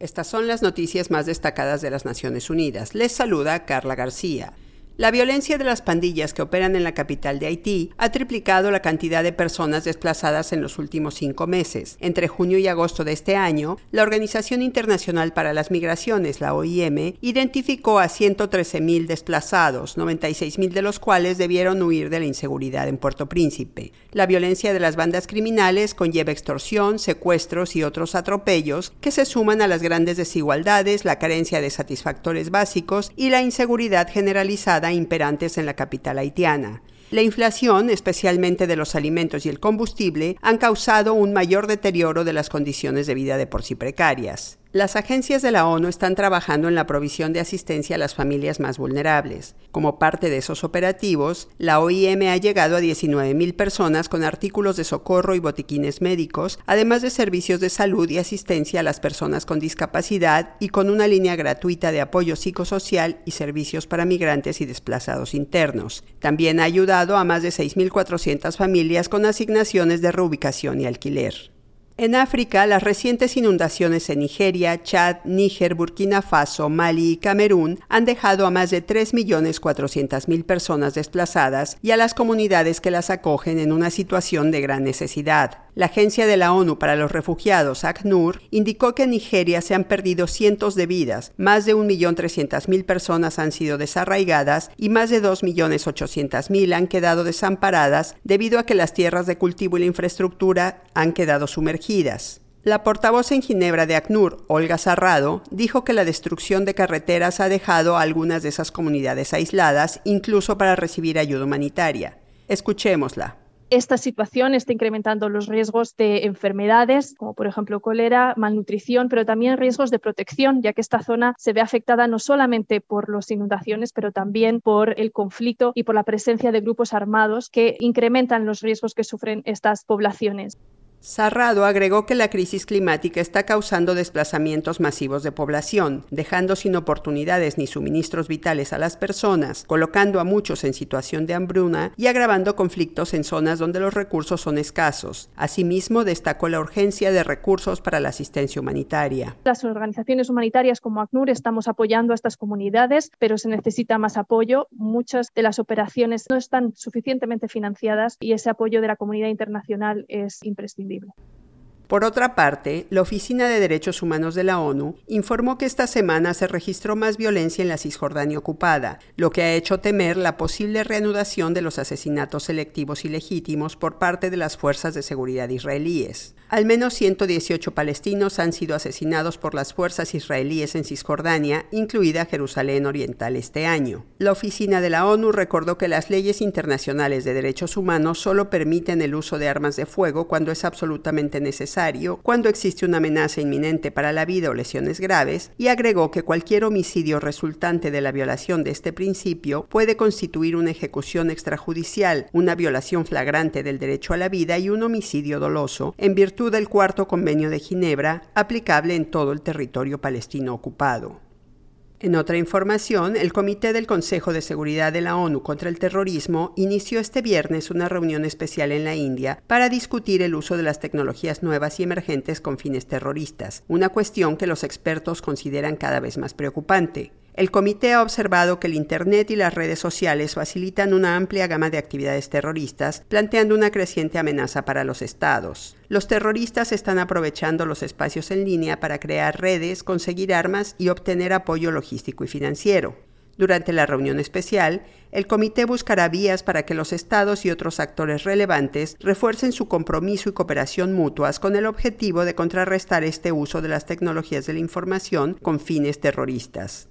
Estas son las noticias más destacadas de las Naciones Unidas. Les saluda Carla García. La violencia de las pandillas que operan en la capital de Haití ha triplicado la cantidad de personas desplazadas en los últimos cinco meses. Entre junio y agosto de este año, la Organización Internacional para las Migraciones, la OIM, identificó a 113.000 desplazados, 96.000 de los cuales debieron huir de la inseguridad en Puerto Príncipe. La violencia de las bandas criminales conlleva extorsión, secuestros y otros atropellos que se suman a las grandes desigualdades, la carencia de satisfactores básicos y la inseguridad generalizada imperantes en la capital haitiana. La inflación, especialmente de los alimentos y el combustible, han causado un mayor deterioro de las condiciones de vida de por sí precarias. Las agencias de la ONU están trabajando en la provisión de asistencia a las familias más vulnerables. Como parte de esos operativos, la OIM ha llegado a 19.000 personas con artículos de socorro y botiquines médicos, además de servicios de salud y asistencia a las personas con discapacidad y con una línea gratuita de apoyo psicosocial y servicios para migrantes y desplazados internos. También ha ayudado a más de 6.400 familias con asignaciones de reubicación y alquiler. En África, las recientes inundaciones en Nigeria, Chad, Níger, Burkina Faso, Mali y Camerún han dejado a más de 3.400.000 personas desplazadas y a las comunidades que las acogen en una situación de gran necesidad. La Agencia de la ONU para los Refugiados, ACNUR, indicó que en Nigeria se han perdido cientos de vidas, más de 1.300.000 personas han sido desarraigadas y más de 2.800.000 han quedado desamparadas debido a que las tierras de cultivo y la infraestructura han quedado sumergidas. La portavoz en Ginebra de ACNUR, Olga Sarrado, dijo que la destrucción de carreteras ha dejado a algunas de esas comunidades aisladas, incluso para recibir ayuda humanitaria. Escuchémosla esta situación está incrementando los riesgos de enfermedades, como por ejemplo cólera, malnutrición, pero también riesgos de protección, ya que esta zona se ve afectada no solamente por las inundaciones, pero también por el conflicto y por la presencia de grupos armados que incrementan los riesgos que sufren estas poblaciones. Sarrado agregó que la crisis climática está causando desplazamientos masivos de población, dejando sin oportunidades ni suministros vitales a las personas, colocando a muchos en situación de hambruna y agravando conflictos en zonas donde los recursos son escasos. Asimismo, destacó la urgencia de recursos para la asistencia humanitaria. Las organizaciones humanitarias como ACNUR estamos apoyando a estas comunidades, pero se necesita más apoyo. Muchas de las operaciones no están suficientemente financiadas y ese apoyo de la comunidad internacional es imprescindible. entendible. Por otra parte, la Oficina de Derechos Humanos de la ONU informó que esta semana se registró más violencia en la Cisjordania ocupada, lo que ha hecho temer la posible reanudación de los asesinatos selectivos y legítimos por parte de las fuerzas de seguridad israelíes. Al menos 118 palestinos han sido asesinados por las fuerzas israelíes en Cisjordania, incluida Jerusalén Oriental este año. La Oficina de la ONU recordó que las leyes internacionales de derechos humanos solo permiten el uso de armas de fuego cuando es absolutamente cuando existe una amenaza inminente para la vida o lesiones graves y agregó que cualquier homicidio resultante de la violación de este principio puede constituir una ejecución extrajudicial, una violación flagrante del derecho a la vida y un homicidio doloso en virtud del cuarto convenio de Ginebra aplicable en todo el territorio palestino ocupado. En otra información, el Comité del Consejo de Seguridad de la ONU contra el Terrorismo inició este viernes una reunión especial en la India para discutir el uso de las tecnologías nuevas y emergentes con fines terroristas, una cuestión que los expertos consideran cada vez más preocupante. El comité ha observado que el Internet y las redes sociales facilitan una amplia gama de actividades terroristas, planteando una creciente amenaza para los estados. Los terroristas están aprovechando los espacios en línea para crear redes, conseguir armas y obtener apoyo logístico y financiero. Durante la reunión especial, el comité buscará vías para que los estados y otros actores relevantes refuercen su compromiso y cooperación mutuas con el objetivo de contrarrestar este uso de las tecnologías de la información con fines terroristas.